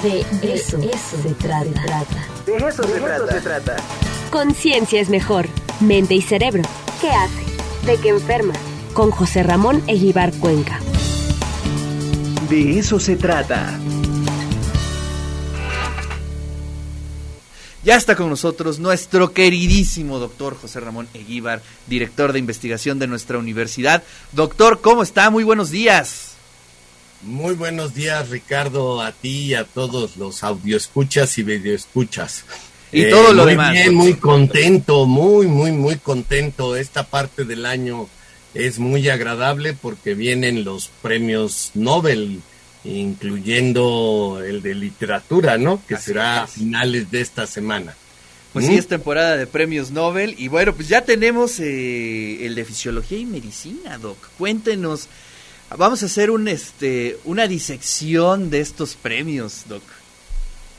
De eso, se trata. De eso, se, trata. se trata. Conciencia es mejor. Mente y cerebro. ¿Qué hace? ¿De qué enferma? Con José Ramón Eguibar Cuenca. De eso se trata. Ya está con nosotros nuestro queridísimo doctor José Ramón Eguíbar, director de investigación de nuestra universidad. Doctor, ¿cómo está? Muy buenos días. Muy buenos días, Ricardo, a ti y a todos los audioescuchas y videoescuchas. Y todo lo muy demás. Bien, muy contento, muy, muy, muy contento. Esta parte del año es muy agradable porque vienen los premios Nobel incluyendo el de literatura, ¿no? Que Así será a es. finales de esta semana. Pues ¿Mm? sí, es temporada de premios Nobel. Y bueno, pues ya tenemos eh, el de Fisiología y Medicina, Doc. Cuéntenos. Vamos a hacer un, este, una disección de estos premios, Doc.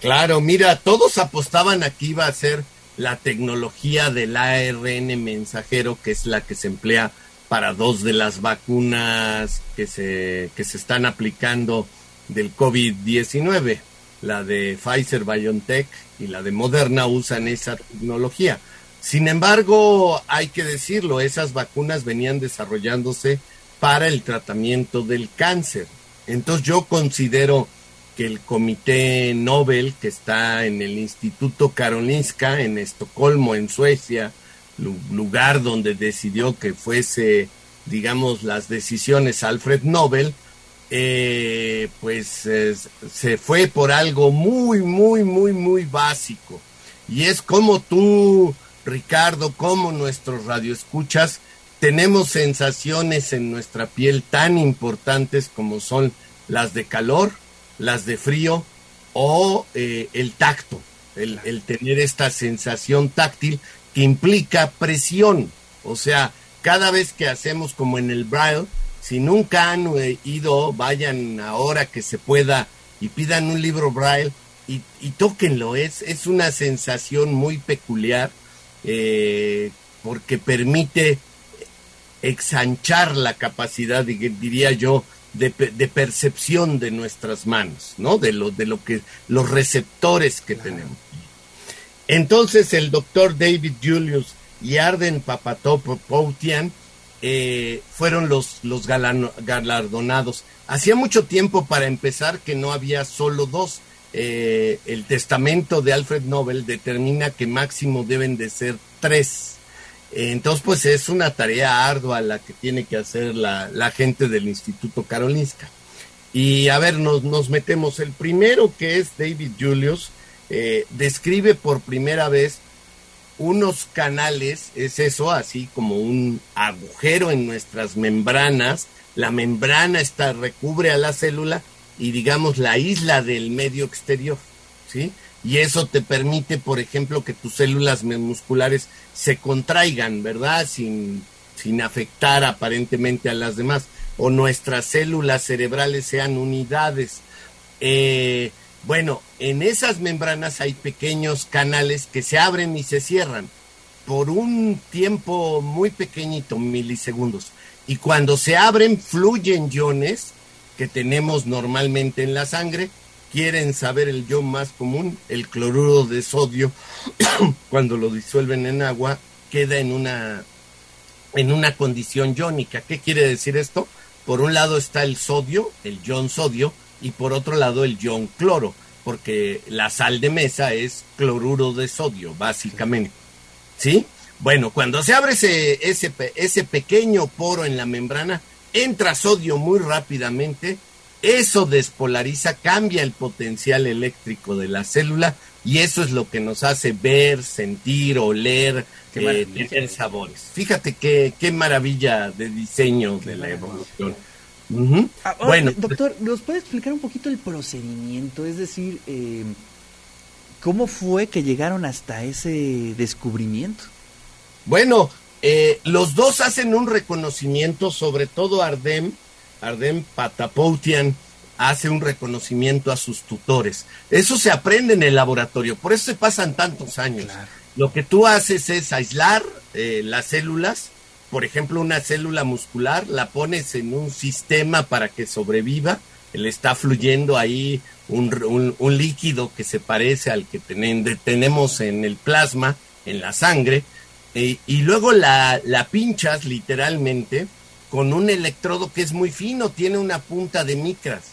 Claro, mira, todos apostaban a que iba a ser la tecnología del ARN mensajero, que es la que se emplea para dos de las vacunas que se, que se están aplicando del COVID-19. La de Pfizer BioNTech y la de Moderna usan esa tecnología. Sin embargo, hay que decirlo, esas vacunas venían desarrollándose para el tratamiento del cáncer. Entonces yo considero que el Comité Nobel, que está en el Instituto Karolinska, en Estocolmo, en Suecia, lu- lugar donde decidió que fuese, digamos, las decisiones Alfred Nobel, eh, pues eh, se fue por algo muy, muy, muy, muy básico. Y es como tú, Ricardo, como nuestros radioescuchas, tenemos sensaciones en nuestra piel tan importantes como son las de calor, las de frío o eh, el tacto, el, el tener esta sensación táctil que implica presión. O sea, cada vez que hacemos como en el braille, si nunca han eh, ido, vayan ahora que se pueda y pidan un libro braille y, y tóquenlo. Es, es una sensación muy peculiar eh, porque permite exanchar la capacidad, di- diría yo, de, pe- de percepción de nuestras manos, ¿no? De lo, de lo que, los receptores que tenemos. Entonces el doctor David Julius y Arden Papatopoutian eh, fueron los, los galano- galardonados. Hacía mucho tiempo, para empezar, que no había solo dos. Eh, el testamento de Alfred Nobel determina que máximo deben de ser tres. Entonces, pues es una tarea ardua la que tiene que hacer la, gente del Instituto Karolinska. Y a ver, nos, nos metemos. El primero, que es David Julius, eh, describe por primera vez unos canales, es eso, así como un agujero en nuestras membranas. La membrana está, recubre a la célula y digamos la isla del medio exterior, ¿sí? Y eso te permite, por ejemplo, que tus células musculares se contraigan, ¿verdad? Sin, sin afectar aparentemente a las demás. O nuestras células cerebrales sean unidades. Eh, bueno, en esas membranas hay pequeños canales que se abren y se cierran por un tiempo muy pequeñito, milisegundos. Y cuando se abren, fluyen iones que tenemos normalmente en la sangre. Quieren saber el ion más común, el cloruro de sodio, cuando lo disuelven en agua, queda en una, en una condición iónica. ¿Qué quiere decir esto? Por un lado está el sodio, el ion sodio, y por otro lado el ion cloro, porque la sal de mesa es cloruro de sodio, básicamente. ¿Sí? Bueno, cuando se abre ese, ese, ese pequeño poro en la membrana, entra sodio muy rápidamente, eso despolariza, cambia el potencial eléctrico de la célula y eso es lo que nos hace ver, sentir, oler, Qué eh, tener sabores. Fíjate qué, qué maravilla de diseño de la evolución. Ahora, Bueno, Ah, doctor, ¿nos puede explicar un poquito el procedimiento? Es decir, eh, ¿cómo fue que llegaron hasta ese descubrimiento? Bueno, eh, los dos hacen un reconocimiento, sobre todo Ardem, Ardem Patapoutian hace un reconocimiento a sus tutores. Eso se aprende en el laboratorio, por eso se pasan tantos años. Lo que tú haces es aislar eh, las células, por ejemplo, una célula muscular, la pones en un sistema para que sobreviva, le está fluyendo ahí un, un, líquido que se parece al que tenemos en el plasma, en la sangre, eh, y luego la, la pinchas literalmente con un electrodo que es muy fino, tiene una punta de micras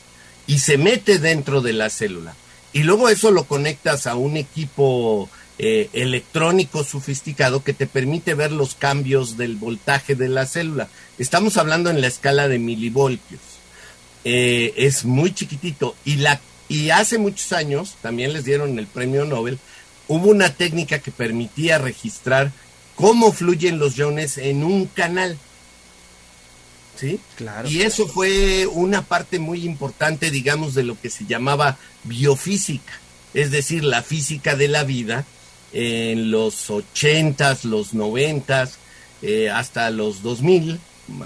y se mete dentro de la célula. Y luego eso lo conectas a un equipo eh, electrónico sofisticado que te permite ver los cambios del voltaje de la célula. Estamos hablando en la escala de milivoltios. Eh, es muy chiquitito y la y hace muchos años también les dieron el premio Nobel hubo una técnica que permitía registrar cómo fluyen los iones en un canal. ¿Sí? Claro. Y eso fue una parte muy importante, digamos, de lo que se llamaba biofísica, es decir, la física de la vida en los ochentas, los noventas, eh, hasta los 2000,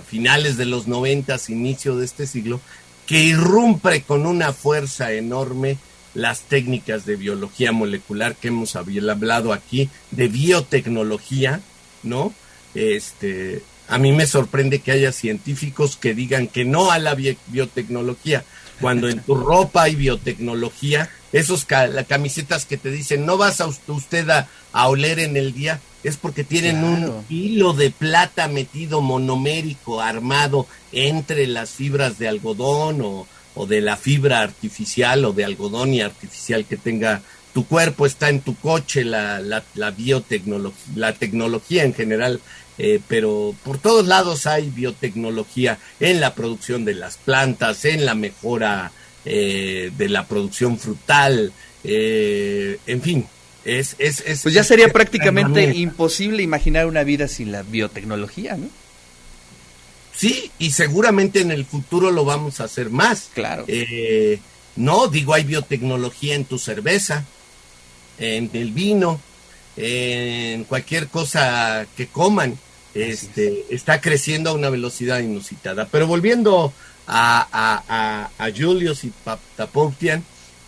finales de los noventas, inicio de este siglo, que irrumpe con una fuerza enorme las técnicas de biología molecular que hemos hablado aquí, de biotecnología, ¿no? Este, a mí me sorprende que haya científicos que digan que no a la biotecnología, cuando en tu ropa hay biotecnología, esos camisetas que te dicen no vas a usted a, oler en el día, es porque tienen un hilo de plata metido monomérico, armado entre las fibras de algodón o, o de la fibra artificial o de algodón y artificial que tenga tu cuerpo, está en tu coche, la, la, biotecnología, la tecnología en general, eh, pero por todos lados hay biotecnología en la producción de las plantas, en la mejora eh, de la producción frutal, eh, en fin. Es, es, es, pues ya sería prácticamente imposible imaginar una vida sin la biotecnología, ¿no? Sí, y seguramente en el futuro lo vamos a hacer más. Claro. Eh, no, digo, hay biotecnología en tu cerveza, en el vino, en cualquier cosa que coman. Este, está creciendo a una velocidad inusitada. Pero volviendo a, a, Julius y Tapoutian,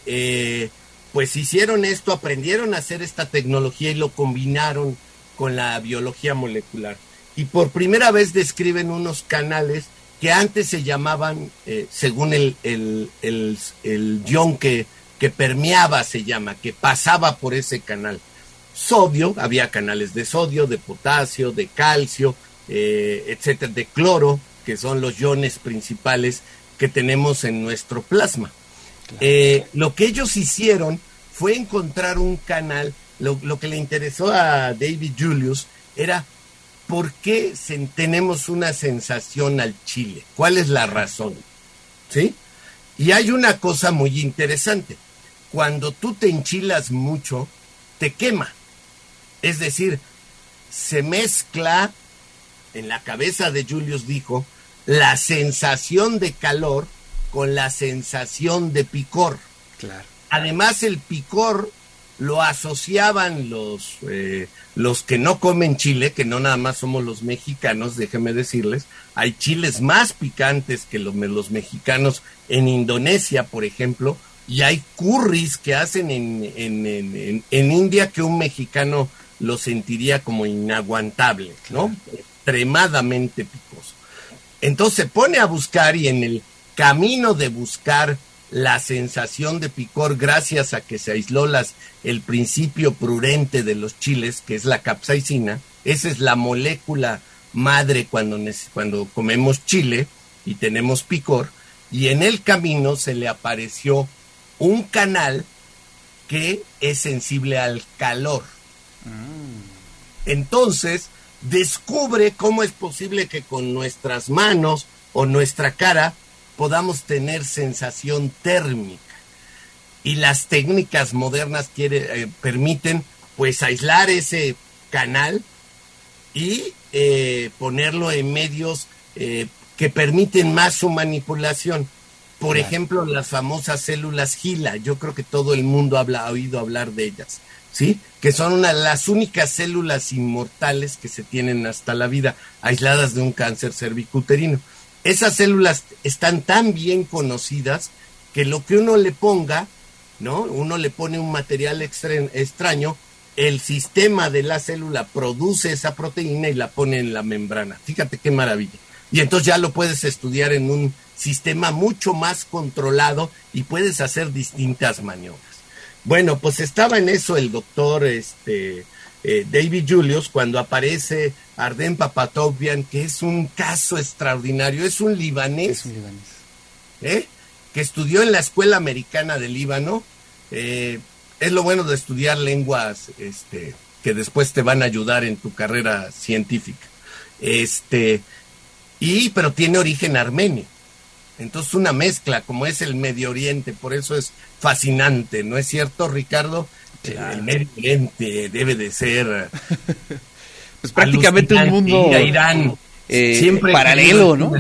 eh, pues hicieron esto, aprendieron a hacer esta tecnología y lo combinaron con la biología molecular y por primera vez describen unos canales que antes se llamaban, eh, según el, el, el, el ion que, que permeaba, se llama, que pasaba por ese canal. Sodio, había canales de sodio, de potasio, de calcio, eh, etcétera, de cloro, que son los iones principales que tenemos en nuestro plasma. Eh, lo que ellos hicieron fue encontrar un canal, lo, lo que le interesó a David Julius era ¿por qué tenemos una sensación al chile? ¿Cuál es la razón? ¿Sí? Y hay una cosa muy interesante. Cuando tú te enchilas mucho, te quema. Es decir, se mezcla, en la cabeza de Julius dijo, la sensación de calor con la sensación de picor. Claro. Además, el picor lo asociaban los, eh, los que no comen chile, que no nada más somos los mexicanos, déjenme decirles, hay chiles más picantes que los, los mexicanos en Indonesia, por ejemplo, y hay curries que hacen en, en, en, en India que un mexicano lo sentiría como inaguantable, ¿no? Extremadamente picoso. Entonces se pone a buscar y en el camino de buscar la sensación de picor gracias a que se aisló las, el principio prurente de los chiles, que es la capsaicina. Esa es la molécula madre cuando, cuando comemos chile y tenemos picor. Y en el camino se le apareció un canal que es sensible al calor. Mm. Entonces, descubre cómo es posible que con nuestras manos o nuestra cara podamos tener sensación térmica. Y las técnicas modernas quiere, eh, permiten pues aislar ese canal y eh, ponerlo en medios eh, que permiten más su manipulación. Por ejemplo, las famosas células GILA, yo creo que todo el mundo ha oído hablar de ellas, ¿sí? Que son una, las únicas células inmortales que se tienen hasta la vida, aisladas de un cáncer cervicuterino esas células están tan bien conocidas que lo que uno le ponga, ¿no? Uno le pone un material extraño, el sistema de la célula produce esa proteína y la pone en la membrana. Fíjate qué maravilla. y entonces ya lo puedes estudiar en un sistema mucho más controlado y puedes hacer distintas maniobras. Bueno, pues estaba en eso el doctor este, eh, David Julius cuando aparece Arden Papatovian, que es un caso extraordinario, es un libanés, Es un libanés. ¿eh? que estudió en la Escuela Americana de Líbano. Eh, es lo bueno de estudiar lenguas este, que después te van a ayudar en tu carrera científica. Este, y, pero tiene origen armenio. Entonces una mezcla, como es el Medio Oriente, por eso es fascinante, ¿no es cierto, Ricardo? Claro. El Medio Oriente debe de ser Pues prácticamente un mundo Irán. eh, Siempre paralelo, ¿no?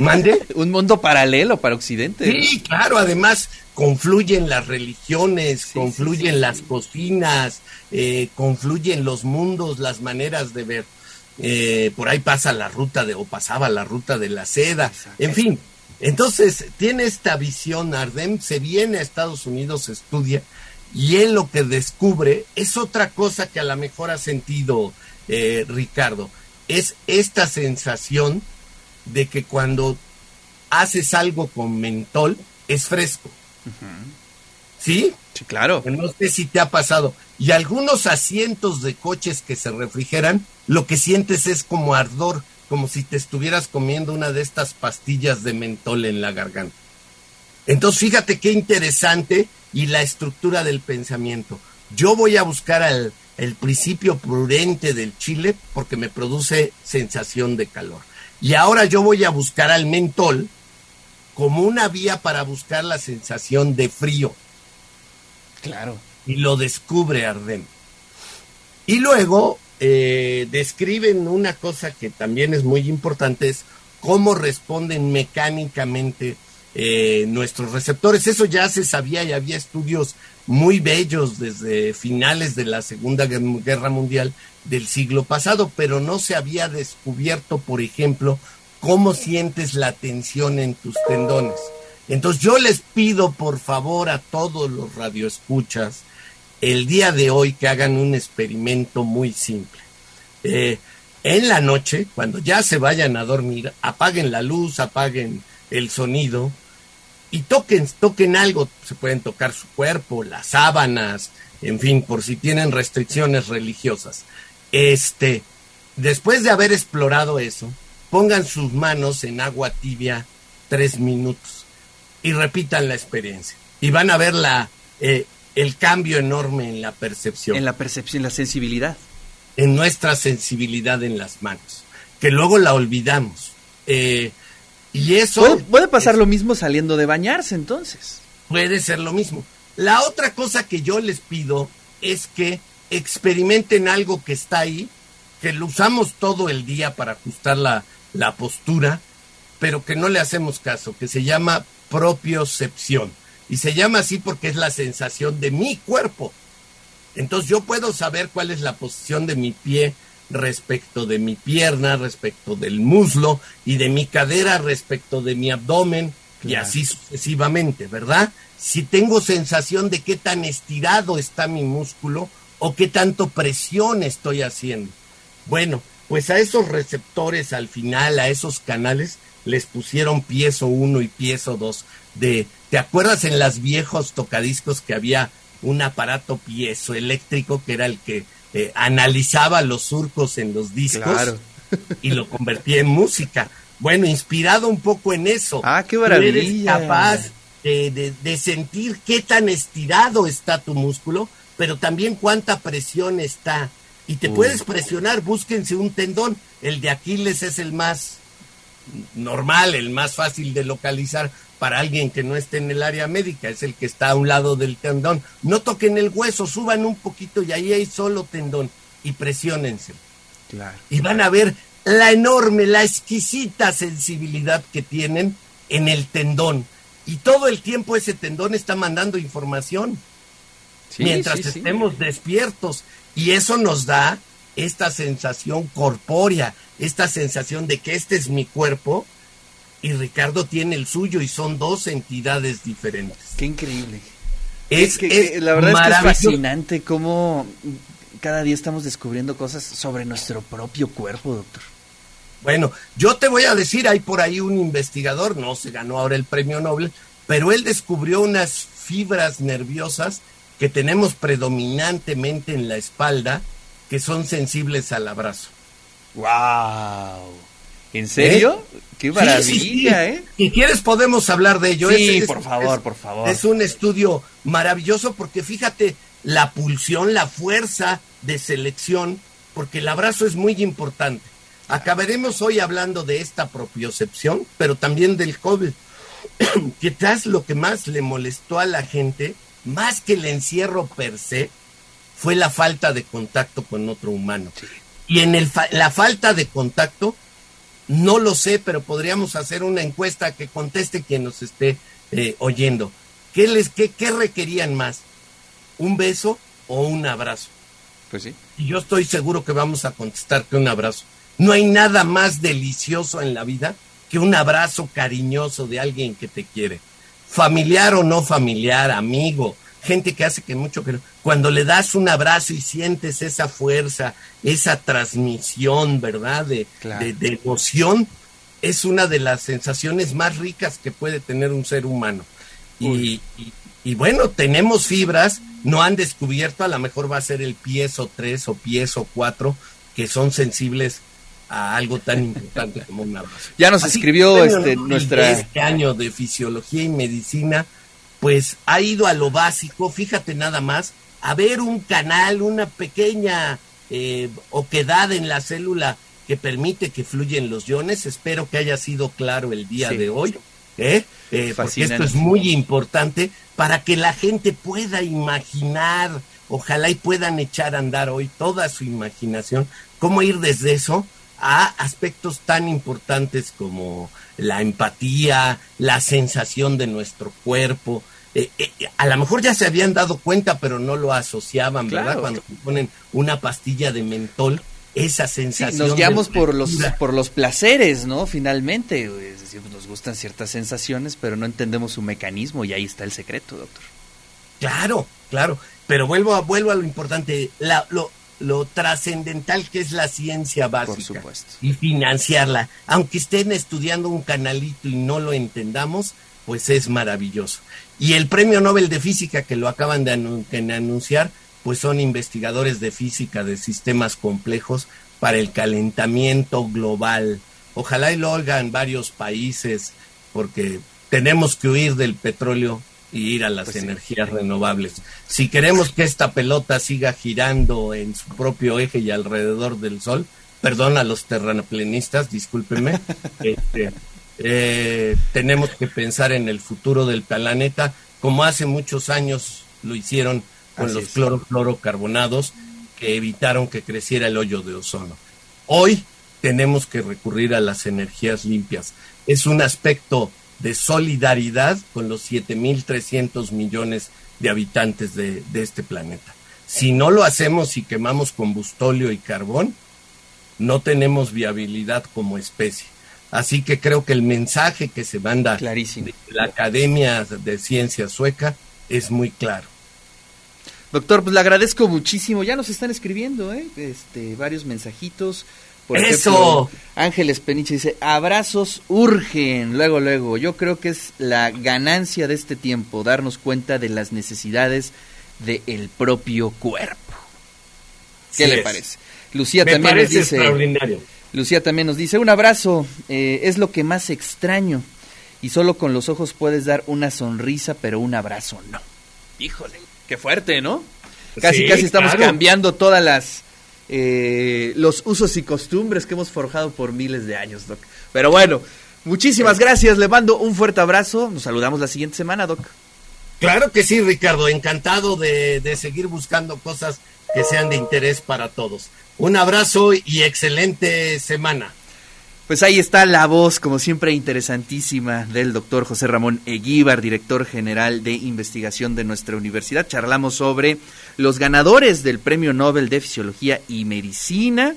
Mande. un mundo paralelo para Occidente. Sí, claro, además confluyen las religiones, Sí, confluyen sí, sí, las cocinas, eh, confluyen los mundos, las maneras de ver. Eh, por ahí pasa la ruta de, o pasaba la ruta de la seda, en fin. Entonces, tiene esta visión, Ardem se viene a Estados Unidos, estudia, y él lo que descubre es otra cosa que a lo mejor ha sentido eh, Ricardo, es esta sensación de que cuando haces algo con mentol, es fresco. ¿Sí? Sí, claro. No sé si te ha pasado. Y algunos asientos de coches que se refrigeran, lo que sientes es como ardor, como si te estuvieras comiendo una de estas pastillas de mentol en la garganta. Entonces, fíjate qué interesante y la estructura del pensamiento. Yo voy a buscar al, el principio prudente del chile porque me produce sensación de calor. Y ahora yo voy a buscar al mentol como una vía para buscar la sensación de frío Claro. y lo descubre Ardem. Y luego eh, describen una cosa que también es muy importante, es cómo responden mecánicamente eh, nuestros receptores. Eso ya se sabía y había estudios muy bellos desde finales de la Segunda Guer- Guerra Mundial del siglo pasado, pero no se había descubierto, por ejemplo, cómo sientes la tensión en tus tendones. Entonces yo les pido por favor a todos los radioescuchas el día de hoy que hagan un experimento muy simple. Eh, en la noche, cuando ya se vayan a dormir, apaguen la luz, apaguen el sonido y toquen, toquen algo. Se pueden tocar su cuerpo, las sábanas, en fin, por si tienen restricciones religiosas. Este, después de haber explorado eso, pongan sus manos en agua tibia tres minutos y repitan la experiencia. Y van a ver la, eh, el cambio enorme en la percepción, En en, la percepción, la sensibilidad. nuestra sensibilidad en las manos, que luego la olvidamos. Eh, y eso Puede, puede pasar es- lo mismo saliendo de bañarse entonces. puede ser lo mismo. La otra cosa que yo les pido es que experimenten algo que está ahí, que lo usamos todo el día para ajustar la, la postura, pero que no le hacemos caso, que se llama propiocepción. Y se llama así porque es la sensación de mi cuerpo. Entonces yo puedo saber cuál es la posición de mi pie respecto de mi pierna, respecto del muslo y de mi cadera respecto de mi abdomen y así sucesivamente, ¿verdad? Si tengo sensación de qué tan estirado está mi músculo o qué tanto presión estoy haciendo. Bueno, pues a esos receptores al final, a esos canales, les pusieron piezo 1 y piezo 2 de, ¿te acuerdas en las viejos tocadiscos que había un aparato piezoeléctrico que era el que eh, analizaba los surcos en los discos Claro. y lo convertía en música? Bueno, inspirado un poco en eso. Ah, qué tú eres maravilla. capaz de, de- de sentir qué tan estirado está tu músculo, pero también cuánta presión está. Y te puedes presionar, búsquense un tendón. El de Aquiles es el más normal, el más fácil de localizar para alguien que no esté en el área médica, es el que está a un lado del tendón. No toquen el hueso, suban un poquito y ahí hay solo tendón y presiónense Claro. y van a ver la enorme, la exquisita sensibilidad que tienen en el tendón. Y todo el tiempo ese tendón está mandando información Sí, mientras sí, sí. estemos despiertos. Y eso nos da esta sensación corpórea, esta sensación de que este es mi cuerpo y Ricardo tiene el suyo y son dos entidades diferentes. Qué increíble. Es, que, que es la verdad es que es maravilloso. fascinante cómo cada día estamos descubriendo cosas sobre nuestro propio cuerpo, doctor. Bueno, yo te voy a decir, hay por ahí un investigador, no se ganó ahora el premio Nobel, pero él descubrió unas fibras nerviosas que tenemos predominantemente en la espalda que son sensibles al abrazo. ¡Wow! ¿En serio? ¿Eh? ¡Qué maravilla, Sí, sí, sí. eh! Si quieres podemos hablar de ello. Sí, Es- es- por favor, es- por favor. Es un estudio maravilloso porque fíjate la pulsión, la fuerza de selección, porque el abrazo es muy importante. Acabaremos hoy hablando de esta propiocepción, pero también del COVID. Quizás lo que más le molestó a la gente, más que el encierro per se, fue la falta de contacto con otro humano. Y en el fa- la falta de contacto, no lo sé, pero podríamos hacer una encuesta que conteste quien nos esté eh, oyendo. ¿Qué, les, qué, ¿Qué requerían más? ¿Un beso o un abrazo? Pues sí. Y yo estoy seguro que vamos a contestar que un abrazo. No hay nada más delicioso en la vida que un abrazo cariñoso de alguien que te quiere. Familiar o no familiar, amigo, gente que hace que mucho que. Cuando le das un abrazo y sientes esa fuerza, esa transmisión, ¿verdad? De, Claro. de, de emoción, es una de las sensaciones más ricas que puede tener un ser humano. Y, y- y bueno, tenemos fibras, no han descubierto, a lo mejor va a ser el piezo 3 o piezo 4, que son sensibles a algo tan importante como un abrazo. Ya nos Así escribió que, bueno, este, nuestra... Este año de fisiología y medicina, pues ha ido a lo básico, fíjate nada más, a ver un canal, una pequeña eh, oquedad en la célula que permite que fluyen los iones. Espero que haya sido claro el día Sí. de hoy, ¿eh? Eh, porque esto es muy importante para que la gente pueda imaginar, ojalá y puedan echar a andar hoy toda su imaginación, cómo ir desde eso a aspectos tan importantes como la empatía, la sensación de nuestro cuerpo. Eh, eh, a lo mejor ya se habían dado cuenta, pero no lo asociaban, ¿verdad? Cuando ponen una pastilla de mentol, esa Sí, sensación. nos guiamos por los, por los placeres, ¿no? Finalmente, es decir, nos gustan ciertas sensaciones, pero no entendemos su mecanismo y ahí está el secreto, doctor. Claro, claro. Pero vuelvo a, vuelvo a lo importante, la- lo, lo trascendental que es la ciencia básica. Por supuesto. Y financiarla. Aunque estén estudiando un canalito y no lo entendamos, pues es maravilloso. Y el premio Nobel de Física que lo acaban de anu- de anunciar, pues son investigadores de física de sistemas complejos para el calentamiento global. Ojalá y lo oigan varios países, porque tenemos que huir del petróleo y ir a las Pues sí. energías renovables. Si queremos que esta pelota siga girando en su propio eje y alrededor del sol, perdón a los terraplenistas, discúlpenme, este, eh, tenemos que pensar en el futuro del planeta, como hace muchos años lo hicieron con Así los es. clorofluorocarbonados que evitaron que creciera el hoyo de ozono. Hoy tenemos que recurrir a las energías limpias. Es un aspecto de solidaridad con los 7.300 millones de habitantes de, de este planeta. Si no lo hacemos y quemamos combustóleo y carbón, no tenemos viabilidad como especie. Así que creo que el mensaje que se manda Clarísimo. de la Academia de Ciencias Sueca es muy claro. Doctor, pues le agradezco muchísimo. Ya nos están escribiendo, ¿eh? Este, varios mensajitos. Por ¡Eso! ejemplo, Ángeles Peniche dice, abrazos urgen. Luego, luego, yo creo que es la ganancia de este tiempo, darnos cuenta de las necesidades del propio cuerpo. ¿Qué Sí le es. parece? Lucía Me también nos dice, extraordinario. Lucía también nos dice, un abrazo, eh, es lo que más extraño. Y solo con los ojos puedes dar una sonrisa, pero un abrazo no. Híjole, qué fuerte, ¿no? Casi, Sí, casi estamos claro. cambiando todas las... eh, los usos y costumbres que hemos forjado por miles de años, Doc. Pero bueno, muchísimas gracias, le mando un fuerte abrazo. Nos saludamos la siguiente semana, Doc. Claro que sí, Ricardo. Encantado de, de seguir buscando cosas que sean de interés para todos. Un abrazo y excelente semana. Pues ahí está la voz, como siempre, interesantísima del doctor José Ramón Eguíbar, director general de investigación de nuestra universidad. Charlamos sobre los ganadores del Premio Nobel de Fisiología y Medicina.